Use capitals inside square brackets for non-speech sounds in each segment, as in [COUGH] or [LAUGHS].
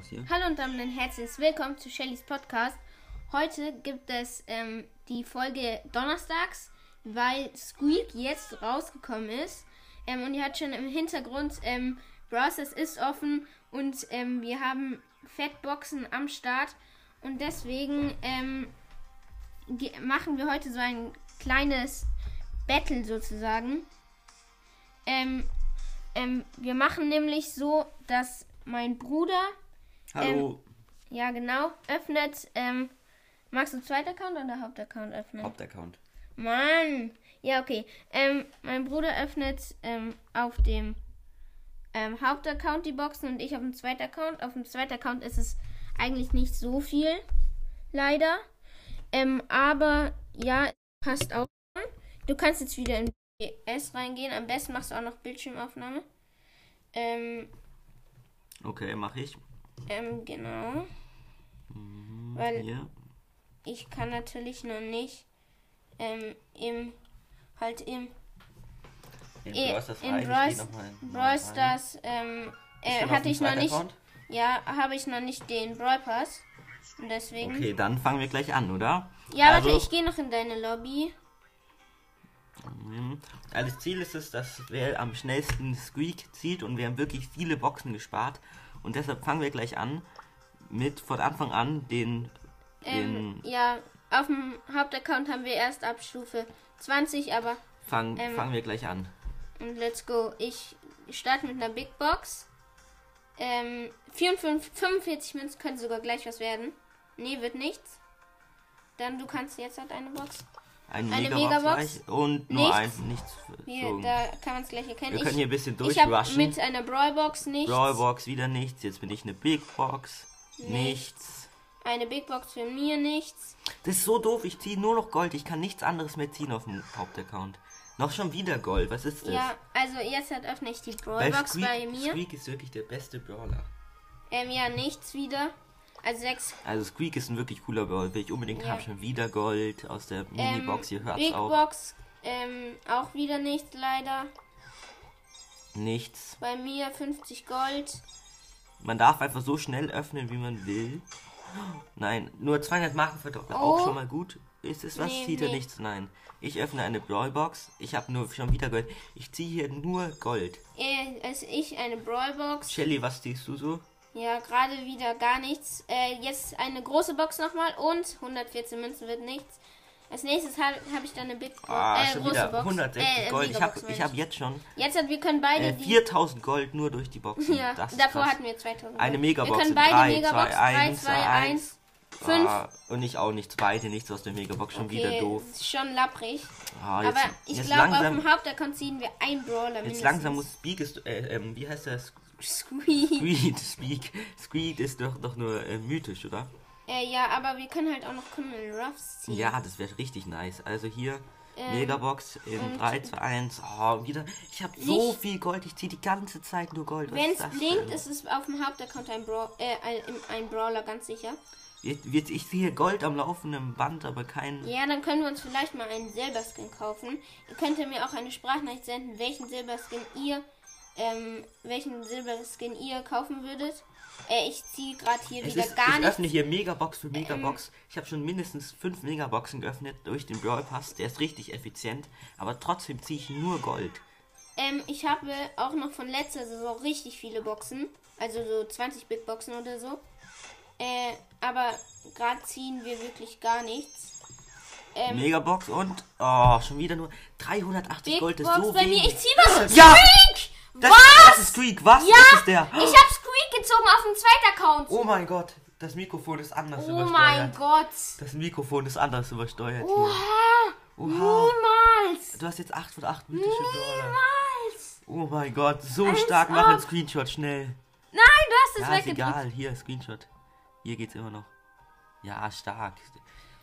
aus hier. Hallo und damit ein herzliches Willkommen zu Shellys Podcast. Heute gibt es ähm, die Folge donnerstags, weil Squeak jetzt rausgekommen ist. Ähm, und ihr habt schon im Hintergrund, ähm, Browsers ist offen und ähm, wir haben Fettboxen am Start. Und deswegen ähm, machen wir heute so ein kleines Battle sozusagen. Ähm, ähm, wir machen nämlich so, dass mein Bruder Hallo. ja, genau. Öffnet. Ähm, magst du zweiter Account oder Hauptaccount öffnen? Hauptaccount. Mann. Ja, okay. Ähm, mein Bruder öffnet ähm, auf dem ähm, Hauptaccount die Boxen und ich auf dem zweiten Account. Auf dem zweiten Account ist es eigentlich nicht so viel. Leider. Ähm, aber ja, passt auch. Du kannst jetzt wieder in BS reingehen. Am besten machst du auch noch Bildschirmaufnahme. Ähm, Okay, mach ich. Ähm, genau. Weil Hier. ich kann natürlich noch nicht ähm, im halt im In eh, Brawl Stars in rein. Ich Brawl, geh noch mal in- Brawl rein. Stars ähm, äh, hatte ich noch nicht Account? ja habe ich noch nicht den Brawl Pass und deswegen Okay, dann fangen wir gleich an, oder? ja also, warte ich gehe noch in deine Lobby Mhm. Also das Ziel ist es, dass wer am schnellsten Squeak zieht und wir haben wirklich viele Boxen gespart. Und deshalb fangen wir gleich an mit von Anfang an den, ähm, den ja auf dem Hauptaccount haben wir erst ab Stufe 20 aber fang, ähm, fangen wir gleich an. Und let's go. Ich starte mit einer Big Box. Ähm, 54, 45 Münzen könnte sogar gleich was werden. Nee, wird nichts. Dann du kannst jetzt halt eine Box. Eine, eine Megabox, und nur Nichts. ein, nichts. Hier, da kann man es gleich erkennen. wir können hier ein bisschen ich durchrushen. mit einer Brawlbox nichts. Brawlbox wieder nichts, jetzt bin ich eine Big Box. Nichts. Nichts. Eine Big Box für mir nichts. Das ist so doof, ich ziehe nur noch Gold, ich kann nichts anderes mehr ziehen auf dem Hauptaccount. Noch schon wieder Gold, was ist das? Ja, also jetzt halt öffne ich die Brawlbox Squeak, bei mir. Squeak ist wirklich der beste Brawler. Ähm, ja, nichts wieder. Also sechs Also Squeak ist ein wirklich cooler Brawler, will ich unbedingt Ja. haben. Schon wieder Gold aus der Minibox, hier hört's Big auch. Box, ähm, auch wieder nichts leider. Nichts. Bei mir 50 Gold. Man darf einfach so schnell öffnen, wie man will. Nein, nur 200 Markenverdoppler, Oh. auch schon mal gut. Ist es was? Nee, Zieht er nee. nichts? Nein. Ich öffne eine Brawlbox. Ich habe nur schon wieder Gold. Ich ziehe hier nur Gold. Äh, also ich eine Brawlbox. Shelly, was ziehst du so? Ja, gerade wieder gar nichts. Äh, jetzt eine große Box nochmal und 114 Münzen wird nichts. Als nächstes habe hab ich dann eine Big Box. Ah, äh, schon große wieder Box. 160 äh, Gold. Ich habe ich hab jetzt schon Jetzt hat, wir können beide äh, die. 4000 Gold nur durch die Boxen. Ja, davor krass. hatten wir 2000. Eine Gold. Megabox Wir können beide drei, Megabox zwei, 3, eins, 2, eins. 1, 5. Ah, und ich auch nichts. Beide nichts aus der Megabox. Schon wieder Okay, doof. ist schon lapprig. Ah, jetzt, Aber ich jetzt glaube, auf dem Hauptaccount ziehen wir einen Brawler Jetzt mindestens. langsam muss Speak ist, äh, ähm, wie heißt das? Squeak. Squeak. Squeak ist doch, doch nur äh, mythisch, oder? Äh, ja, aber wir können halt auch noch Criminal Ruffs ziehen. Ja, das wäre richtig nice. Also hier, Ähm, Megabox in und- 3, 2, 1. Oh, wieder. Ich habe so viel Gold. Ich ziehe die ganze Zeit nur Gold. Wenn es blinkt, ist es auf dem Hauptaccount ein, Braw äh, ein, ein Brawler, ganz sicher. Jetzt, jetzt, ich sehe Gold am laufenden Band, aber kein. Ja, dann können wir uns vielleicht mal einen Silberskin kaufen. Ihr könnt mir auch eine Sprachnachricht senden, welchen Silberskin ihr, ähm, welchen Silberskin ihr kaufen würdet. Äh, ich ziehe gerade hier Es wieder ist, gar ich nichts. öffne hier Megabox für Megabox. Ich habe schon mindestens fünf Megaboxen geöffnet durch den Brawl Pass. Der ist richtig effizient, aber trotzdem ziehe ich nur Gold. Ähm, ich habe auch noch von letzter Saison richtig viele Boxen. Also so 20 Big Boxen oder so. Äh, aber gerade ziehen wir wirklich gar nichts. Ähm, Megabox und oh, schon wieder nur 380 Big Gold ist Box so bei wenig. mir. Ich zieh was. Ja! Das, was? das ist Squeak, was? Ja, Das ist der. Ich hab Squeak gezogen auf dem zweiten Account. Oh mein Gott, das Mikrofon ist anders Oh übersteuert. mein Gott. Das Mikrofon ist anders übersteuert hier. Oha. Oha. Niemals. Du hast jetzt 8 von 8 mythische Dollar. Niemals. Oh mein Gott, so Als stark. Mach einen. Screenshot schnell. Nein, du hast es Ja, ist weggedrückt. egal. Hier, Screenshot. Hier geht's immer noch. Ja, stark.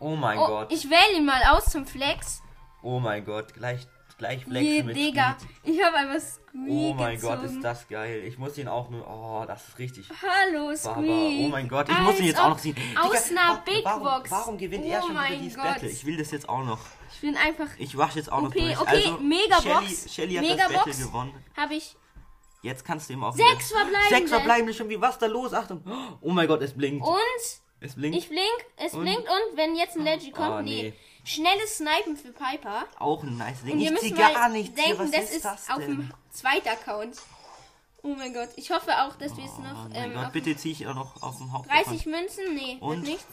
Oh mein Oh, Gott. ich wähle ihn mal aus zum Flex. Oh mein Gott. Gleich, gleich Je, flexen mit Digga. Squeak. Ich habe einfach Squeak Oh mein gezogen. Gott, ist das geil. Ich muss ihn auch nur. Oh, das ist richtig. Hallo, Baba. Squeak. Oh mein Gott, ich muss ihn Als jetzt auch noch ziehen. Aus Digga, einer Big warum, Box. Warum gewinnt oh er schon wieder mein dieses Gott. Battle? Ich will das jetzt auch noch. Ich bin einfach. Ich wasch jetzt auch noch Okay, durch. okay, also, Megabox. Shelly, Shelly hat das Megabox. Battle gewonnen. Habe ich. Jetzt kannst du ihm auch Sechs verbleibende. Sechs verbleibende schon wie was da los? Achtung. Oh mein Gott, es blinkt. Und es blinkt. ich blink, es Und? blinkt und wenn jetzt ein Legend kommt, Oh, nee. nee. Schnelles Snipen für Piper. auch ein nice Ding. Und wir ich müssen mal gar nichts denken, hier. Was das ist, das auf dem zweiten Account. Oh mein Gott. Ich hoffe auch, dass wir es Oh noch mein ähm, Gott, bitte zieh ich auch noch auf dem Haupt. 30 Münzen. Nee, Und? wird nichts.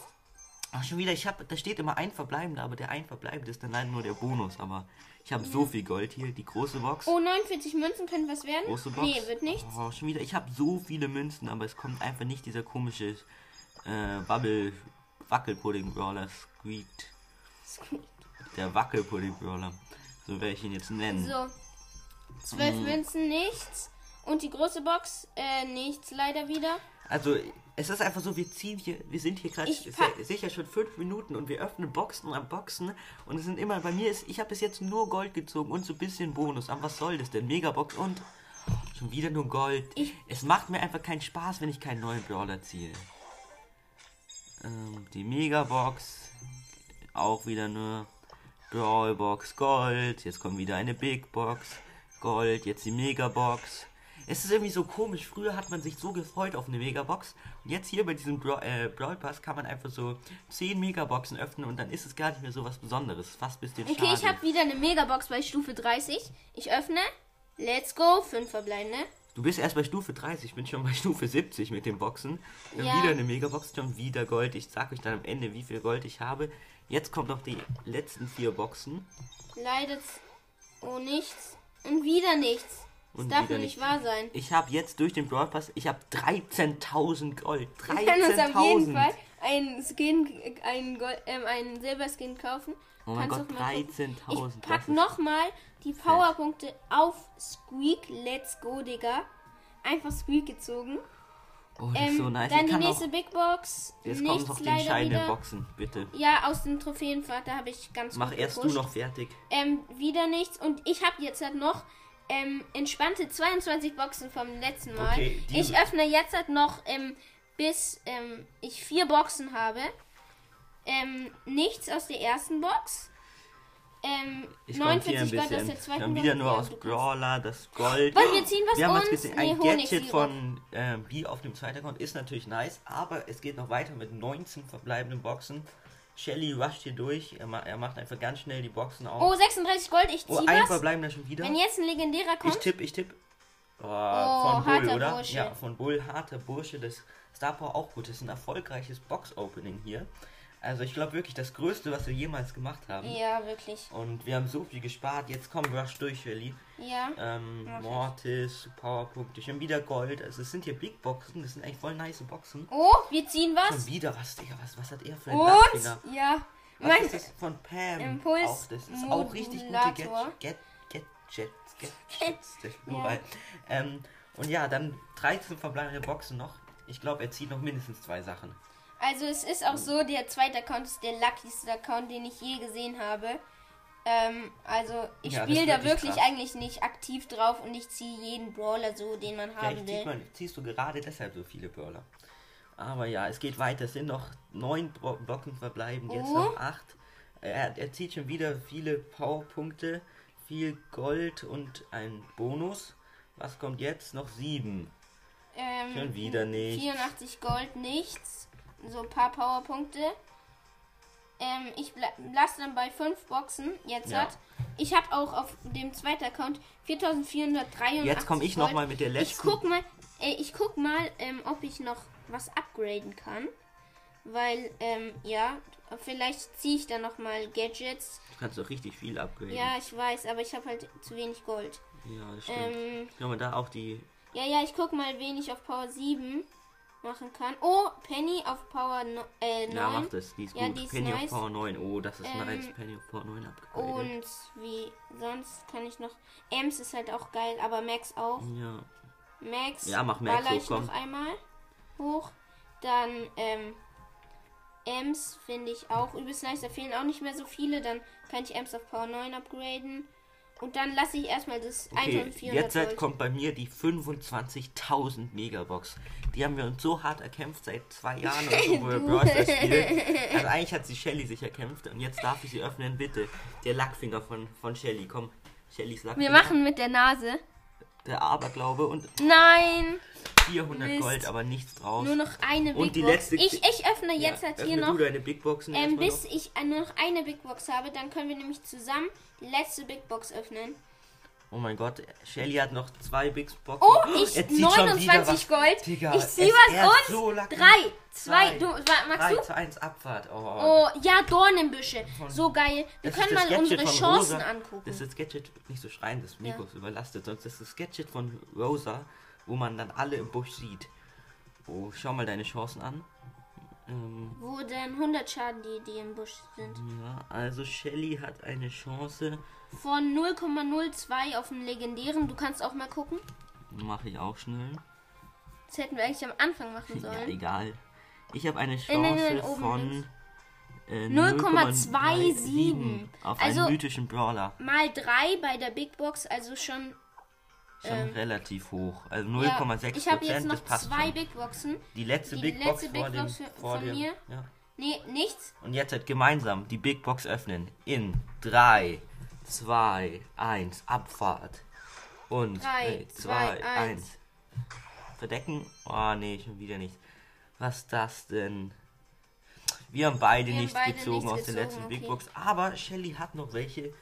Ach, schon wieder, ich hab, da steht immer ein verbleibender, aber der ein verbleibende ist dann leider nur der Bonus. Aber ich habe so viel Gold hier, die große Box. Oh, 49 Münzen könnte was werden. Große Box. Nee, wird nichts. Oh, schon wieder, ich habe so viele Münzen, aber es kommt einfach nicht dieser komische äh, Bubble Wackelpudding Brawler Squeaked. Der Wackelpudding Brawler. So werde ich ihn jetzt nennen. So. 12 Mhm. Münzen, nichts. Und die große Box, äh, nichts leider wieder. Also, es ist einfach so, wir ziehen hier, wir sind hier gerade sicher schon fünf Minuten und wir öffnen Boxen am Boxen und es sind immer, bei mir ist, ich habe bis jetzt nur Gold gezogen und so ein bisschen Bonus. Aber was soll das denn? Megabox und schon wieder nur Gold. Ich- es macht mir einfach keinen Spaß, wenn ich keinen neuen Brawler ziehe. Ähm, die Megabox, auch wieder nur Brawlbox Gold. Jetzt kommt wieder eine Big Box Gold. Jetzt die Megabox. Es ist irgendwie so komisch. Früher hat man sich so gefreut auf eine Megabox. Und jetzt hier bei diesem Bra äh, Brawl Pass kann man einfach so 10 Megaboxen öffnen und dann ist es gar nicht mehr so was Besonderes. Fast ein bisschen Okay, schade. ich habe wieder eine Megabox bei Stufe 30. Ich öffne. Let's go. 5 verbleibende. Du bist erst bei Stufe 30, ich bin schon bei Stufe 70 mit den Boxen. Wir Ja. wieder eine Megabox, schon wieder Gold. Ich sag euch dann am Ende, wie viel Gold ich habe. Jetzt kommt noch die letzten vier Boxen. Leider. z- Oh, nichts. Und wieder nichts. Das Und darf wieder nicht wahr sein. Ich habe jetzt durch den Brawl Pass, ich habe 13.000 Gold. [LAUGHS] Wir können uns auf jeden 13.000. Fall einen Skin, einen, Gold, ähm, einen Silberskin kaufen. Oh mein Kannst Gott, auch mal gucken. 13.000. Ich pack das nochmal die Powerpunkte auf Squeak. Let's go, Digga. Einfach Squeak gezogen. Oh, das ist Ähm, so nice. dann die nächste auch, Big Box. jetzt Nichts noch die entscheidenden wieder. Boxen, bitte. Ja, aus dem Trophäenfahrt, da habe ich ganz Mach erst du gepusht. noch fertig. Ähm, wieder nichts. Und ich habe jetzt halt noch ähm, entspannte 22 Boxen vom letzten Mal. Okay, ich öffne jetzt halt noch, ähm, bis ähm, ich vier Boxen habe. Ähm, nichts aus der ersten Box. Ähm, Ich kommentiere 49 ein Gold aus bisschen. der Wir zweiten haben wieder nur aus Brawler, das Gold. Wollen wir ziehen was Wir haben uns? jetzt gesehen, Nee, ein Gadget Honigsirup. von ähm, B auf dem zweiten Account ist natürlich nice, aber es geht noch weiter mit 19 verbleibenden Boxen. Shelly rusht hier durch, er, ma er macht einfach ganz schnell die Boxen auf. Oh, 36 Gold, ich Oh, zieh ein was. verbleibender schon wieder. Wenn jetzt ein legendärer Ich kommt, tipp, ich tipp. Oh, von harter Bull, oder? Bursche. Ja, von Bull, harter Bursche. Das Star Power auch gut. Das ist ein erfolgreiches Box-Opening hier. Also ich glaube wirklich das Größte, was wir jemals gemacht haben. ja, wirklich. Und wir haben so viel gespart. Jetzt kommen Rush durch, Shelly. Ja. Ähm. Mortis, Powerpunkte, schon wieder Gold. Also es sind hier Big Boxen. Das sind eigentlich voll nice Boxen. Oh, wir ziehen was. Schon wieder was, Digga. Was, was hat er für einen Und, ja. Was Mein, ist das von Pam? Impuls- auch, das ist auch richtig gute Modulator. Gadget, Get, Gadgets, Gadgets, der Plural. Ähm, und ja, dann 13 verbleibende Boxen noch. Ich glaube, er zieht noch mindestens zwei Sachen. Also es ist auch so, der zweite Account ist der luckyste Account, den ich je gesehen habe. Ähm, also ich Ja, spiele da wirklich krass. eigentlich nicht aktiv drauf und ich ziehe jeden Brawler so, den man haben Vielleicht zieht will. man, ziehst du gerade deshalb so viele Brawler. Aber ja, es geht weiter. Es sind noch neun Blocken verbleiben, jetzt Oh. noch acht. Er, er zieht schon wieder viele Powerpunkte, viel Gold und ein Bonus. Was kommt jetzt? Noch sieben. Ähm, Schon wieder nicht. 84 Gold, nichts. So ein paar Powerpunkte. Ähm, ich lasse dann bei 5 Boxen jetzt Ja. hat. Ich habe auch auf dem zweiten Account 4483 Jetzt komme ich noch Gold. mal mit der Ich letzten. guck mal, äh, ich guck mal, ähm, ob ich noch was upgraden kann. Weil, ähm, ja, vielleicht ziehe ich dann noch mal Gadgets. Du kannst doch richtig viel upgraden. Ja, ich weiß, aber ich habe halt zu wenig Gold. Ja, das stimmt. Ähm, Kann man da auch die. ja, ja, ich guck mal, wen ich auf Power 7 machen kann. Oh, Penny auf Power no, äh, 9. Ja, macht das. Die ist Ja, gut. die ist Penny nice. auf Power 9. Oh, das ist Ähm, nice. Penny auf Power 9 upgradet. Und wie sonst kann ich noch. Ems ist halt auch geil, aber Max auch. Ja. Max, Ja, mach Max hoch, ich komm. noch einmal hoch. Dann, ähm, Ems finde ich auch übelst nice. Da fehlen auch nicht mehr so viele. Dann kann ich Ems auf Power 9 upgraden. Und dann lasse ich erstmal das Okay, 1400 jetzt Gold. kommt bei mir die 25.000 Megabox. Die haben wir uns so hart erkämpft seit zwei Jahren oder so, wo wir Brawl Stars spielen. [LAUGHS] Also eigentlich hat sie Shelly sich erkämpft und jetzt darf ich sie öffnen, bitte. Der Lackfinger von, von Shelly, komm. Shellys Lackfinger. Wir machen mit der Nase. Der Aberglaube und Nein! 400 Mist. Gold, aber nichts draus. Nur noch eine Big Und die Box. letzte- ich, ich öffne jetzt ja, halt hier noch. Ähm, bis noch. ich äh, nur noch eine Big Box habe, dann können wir nämlich zusammen die letzte Big Box öffnen. Oh mein Gott, Shelly hat noch zwei Big Boxen. Oh, ich wieder 29 was. Gold. Digga, ich zieh es- was und so lucky. 3, 2, du, magst 3 du? zu 1 Abfahrt. Oh, Oh, ja, Dornenbüsche. So geil. Wir Das können mal Gadget unsere Chancen Rosa. angucken. Das ist das Gadget, nicht so schreien, das Mikro ist überlastet, sonst ist das Gadget von Rosa, wo man dann alle im Busch sieht. Oh, schau mal deine Chancen an. Ähm, Wo denn 100 Schaden, die, die im Busch sind. ja, also Shelly hat eine Chance, Von 0,02 auf den legendären. Du kannst auch mal gucken. mache ich auch schnell. Das hätten wir eigentlich am Anfang machen Ja, sollen. egal. Ich habe eine Chance von äh, 0,27. 0,27 auf Also- einen mythischen Brawler. Mal 3 bei der Big Box, also schon. Schon ähm, relativ hoch. Also Ja, 0,6 ich habe jetzt noch zwei schon. Big Boxen. Die letzte die Big letzte Box Big vor dem, Box für- vor von dem, mir. Ja. Nee, nichts. Und jetzt halt gemeinsam die Big Box öffnen. In 3, 2, 1, Abfahrt. Und Drei, 2, zwei, 1. eins. Verdecken? Oh nee, schon wieder nicht. Was ist das denn? Wir haben beide Wir haben nichts beide gezogen nichts aus der gezogen, letzten Big okay. Box. Aber Shelly hat noch welche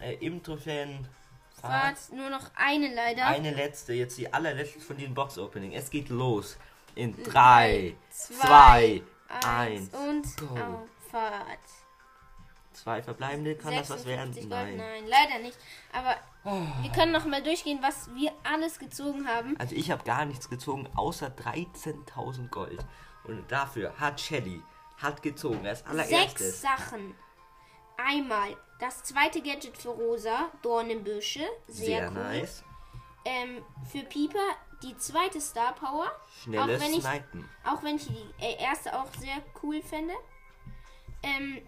äh, im Trophäen. Fahrt nur noch eine leider. Eine letzte, jetzt die allerletzte von diesem Box-Opening. Es geht los. In Drei, 3, zwei, 2, 1. und go. Auffahrt. Zwei verbleibende. Kann das was werden? 56 Gold? Nein. Oh. Nein, leider nicht. Aber wir können noch mal durchgehen, was wir alles gezogen haben. Also ich habe gar nichts gezogen, außer 13.000 Gold. Und dafür hat Shelly, hat gezogen, als Sechs allererstes. Sachen. Einmal das zweite Gadget für Rosa, Dornenbüsche. Sehr, Sehr cool. nice. Ähm, für Pieper die zweite Star Power. Schnelles auch wenn ich, Snipen. Auch wenn ich die äh, erste auch sehr cool fände. Ähm,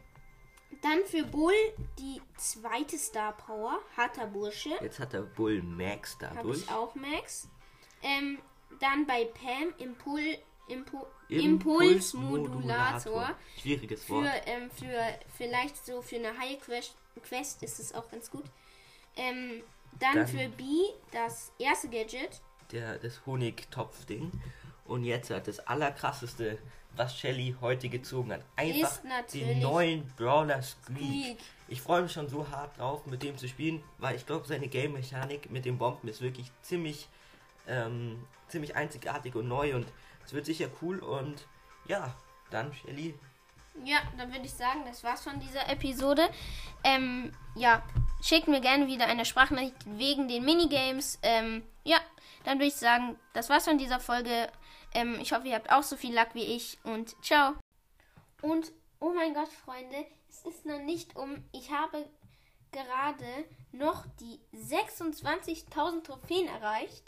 dann für Bull die zweite Star Power, harter Bursche. Jetzt hat der Bull Max dadurch. ich auch, Max. Ähm, dann bei Pam Impul, Impu, Impulsmodulator. Schwieriges Für, Wort. ähm, für vielleicht so für eine High Quest, Quest ist es auch ganz gut. Ähm, dann, Dann- für B das erste Gadget. Der, das Honigtopf-Ding. Und jetzt hat das allerkrasseste, was Shelly heute gezogen hat. Einfach den neuen Brawler Squeak. Squeak. Ich freue mich schon so hart drauf, mit dem zu spielen, weil ich glaube, seine Game-Mechanik mit den Bomben ist wirklich ziemlich, ähm, ziemlich einzigartig und neu und es wird sicher cool und ja, dann Shelly. Ja, dann würde ich sagen, das war's von dieser Episode. Ähm, ja, schickt mir gerne wieder eine Sprachnachricht wegen den Minigames. Ähm, ja, dann würde ich sagen, das war's von dieser Folge. Ähm, ich hoffe, ihr habt auch so viel Luck wie ich und ciao. Und, oh mein Gott, Freunde, es ist noch nicht um. Ich habe gerade noch die 26.000 Trophäen erreicht.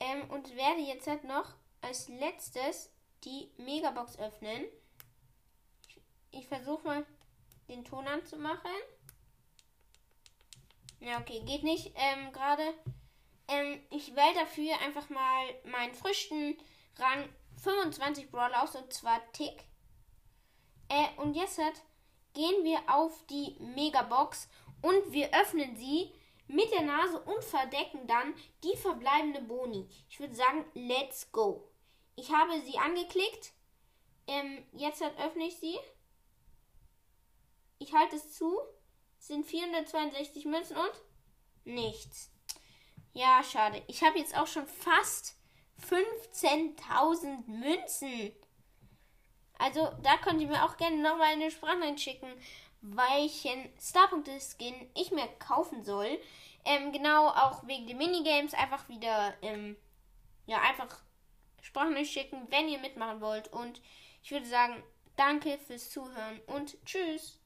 Ähm, und werde jetzt halt noch als letztes die Megabox öffnen. Ich versuche mal den Ton anzumachen. Ja, okay, geht nicht ähm, gerade. Ähm, ich wähle dafür einfach mal meinen frischen Rang 25 Brawler aus, und zwar Tick. Äh, und jetzt gehen wir auf die Megabox und wir öffnen sie mit der Nase und verdecken dann die verbleibende Boni. Ich würde sagen, let's go. Ich habe sie angeklickt. Ähm, jetzt öffne ich sie. Ich halte es zu. Es sind 462 Münzen und nichts. Ja, schade. Ich habe jetzt auch schon fast 15.000 Münzen. Also, da könnt ihr mir auch gerne nochmal eine Sprachnachricht schicken, welchen Starpunkte-Skin ich mir kaufen soll. Ähm, genau, auch wegen den Minigames einfach wieder, ähm, ja, einfach Sprachnachricht schicken, wenn ihr mitmachen wollt. Und ich würde sagen, danke fürs Zuhören und tschüss.